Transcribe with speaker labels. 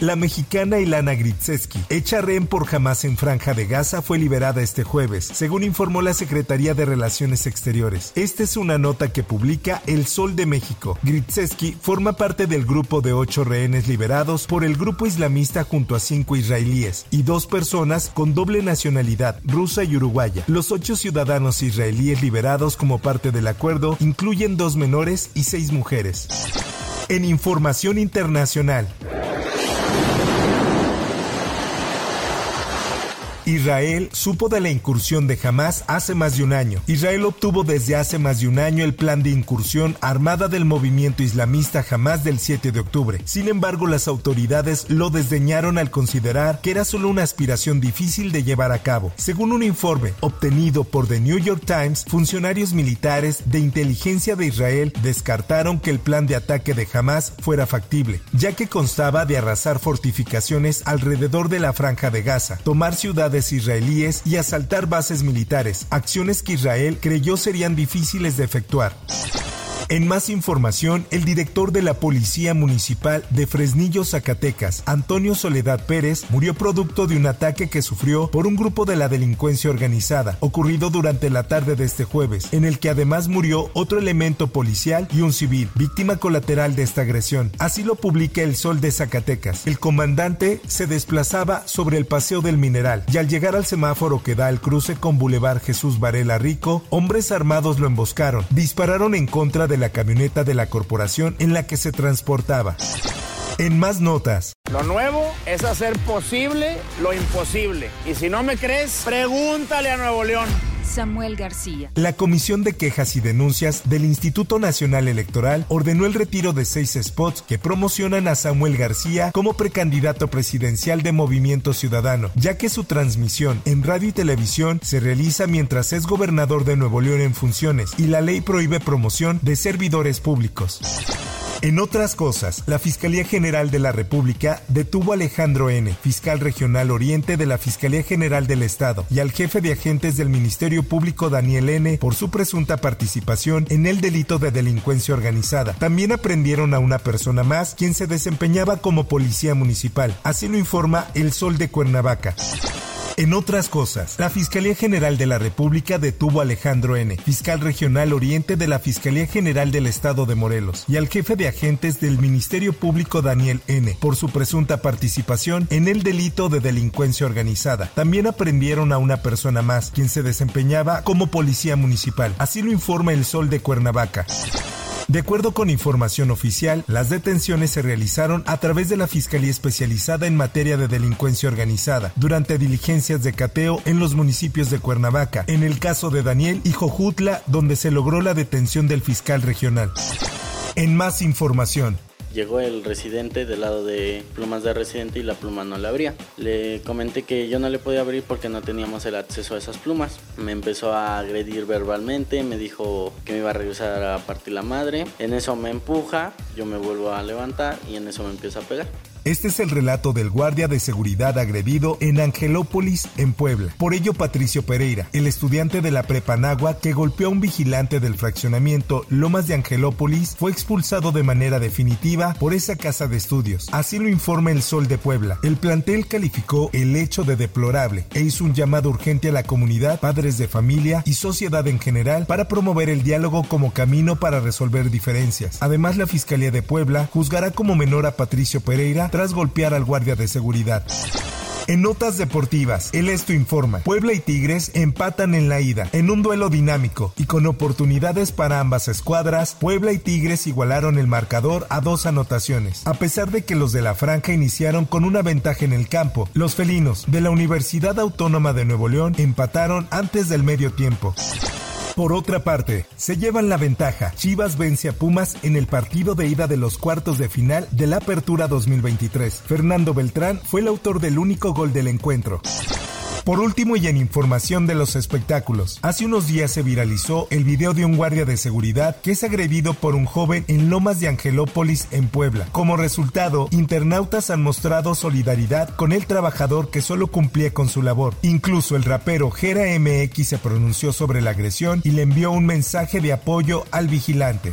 Speaker 1: La mexicana Ilana Gritseski, hecha rehén por Hamas en Franja de Gaza, fue liberada este jueves, según informó la Secretaría de Relaciones Exteriores. Esta es una nota que publica El Sol de México. Gritseski forma parte del grupo de ocho rehenes liberados por el grupo islamista junto a cinco israelíes y dos personas con doble nacionalidad, rusa y uruguaya. Los ocho ciudadanos israelíes liberados como parte del acuerdo incluyen dos menores y seis mujeres. En información internacional. Israel supo de la incursión de Hamas hace más de un año. Israel obtuvo desde hace más de un año el plan de incursión armada del movimiento islamista Hamas del 7 de octubre. Sin embargo, las autoridades lo desdeñaron al considerar que era solo una aspiración difícil de llevar a cabo. Según un informe obtenido por The New York Times, funcionarios militares de inteligencia de Israel descartaron que el plan de ataque de Hamas fuera factible, ya que constaba de arrasar fortificaciones alrededor de la franja de Gaza, tomar ciudades israelíes y asaltar bases militares, acciones que Israel creyó serían difíciles de efectuar. En más información, el director de la Policía Municipal de Fresnillo, Zacatecas, Antonio Soledad Pérez, murió producto de un ataque que sufrió por un grupo de la delincuencia organizada, ocurrido durante la tarde de este jueves, en el que además murió otro elemento policial y un civil, víctima colateral de esta agresión. Así lo publica El Sol de Zacatecas. El comandante se desplazaba sobre el Paseo del Mineral y al llegar al semáforo que da el cruce con Boulevard Jesús Varela Rico, hombres armados lo emboscaron, dispararon en contra la camioneta de la corporación en la que se transportaba. En más notas.
Speaker 2: Lo nuevo es hacer posible lo imposible. Y si no me crees, pregúntale a Nuevo León.
Speaker 3: Samuel García.
Speaker 1: La Comisión de Quejas y Denuncias del Instituto Nacional Electoral ordenó el retiro de seis spots que promocionan a Samuel García como precandidato presidencial de Movimiento Ciudadano, ya que su transmisión en radio y televisión se realiza mientras es gobernador de Nuevo León en funciones y la ley prohíbe promoción de servidores públicos. En otras cosas, la Fiscalía General de la República detuvo a Alejandro N., fiscal regional oriente de la Fiscalía General del Estado, y al jefe de agentes del Ministerio Público Daniel N. por su presunta participación en el delito de delincuencia organizada. También aprendieron a una persona más, quien se desempeñaba como policía municipal. Así lo informa El Sol de Cuernavaca. En otras cosas, la Fiscalía General de la República detuvo a Alejandro N., fiscal regional oriente de la Fiscalía General del Estado de Morelos, y al jefe de agentes del Ministerio Público Daniel N., por su presunta participación en el delito de delincuencia organizada. También aprendieron a una persona más, quien se desempeñaba como policía municipal. Así lo informa el Sol de Cuernavaca. De acuerdo con información oficial, las detenciones se realizaron a través de la Fiscalía Especializada en materia de delincuencia organizada durante diligencias de cateo en los municipios de Cuernavaca, en el caso de Daniel y Jojutla, donde se logró la detención del fiscal regional. En más información,
Speaker 4: llegó el residente del lado de plumas de residente y la pluma no la abría. Le comenté que yo no le podía abrir porque no teníamos el acceso a esas plumas. Me empezó a agredir verbalmente, me dijo que me iba a regresar a partir la madre. En eso me empuja, yo me vuelvo a levantar y en eso me empieza a pegar.
Speaker 1: Este es el relato del guardia de seguridad agredido en Angelópolis, en Puebla. Por ello, Patricio Pereira, el estudiante de la Prepanagua que golpeó a un vigilante del fraccionamiento Lomas de Angelópolis, fue expulsado de manera definitiva por esa casa de estudios. Así lo informa el Sol de Puebla. El plantel calificó el hecho de deplorable e hizo un llamado urgente a la comunidad, padres de familia y sociedad en general para promover el diálogo como camino para resolver diferencias. Además, la Fiscalía de Puebla juzgará como menor a Patricio Pereira tras golpear al guardia de seguridad. En notas deportivas, el Esto informa. Puebla y Tigres empatan en la ida, en un duelo dinámico y con oportunidades para ambas escuadras, Puebla y Tigres igualaron el marcador a dos anotaciones. A pesar de que los de la franja iniciaron con una ventaja en el campo, los felinos de la Universidad Autónoma de Nuevo León empataron antes del medio tiempo. Por otra parte, se llevan la ventaja. Chivas vence a Pumas en el partido de ida de los cuartos de final de la Apertura 2023. Fernando Beltrán fue el autor del único gol del encuentro. Por último y en información de los espectáculos, hace unos días se viralizó el video de un guardia de seguridad que es agredido por un joven en Lomas de Angelópolis, en Puebla. Como resultado, internautas han mostrado solidaridad con el trabajador que solo cumplía con su labor. Incluso el rapero Gera MX se pronunció sobre la agresión y le envió un mensaje de apoyo al vigilante.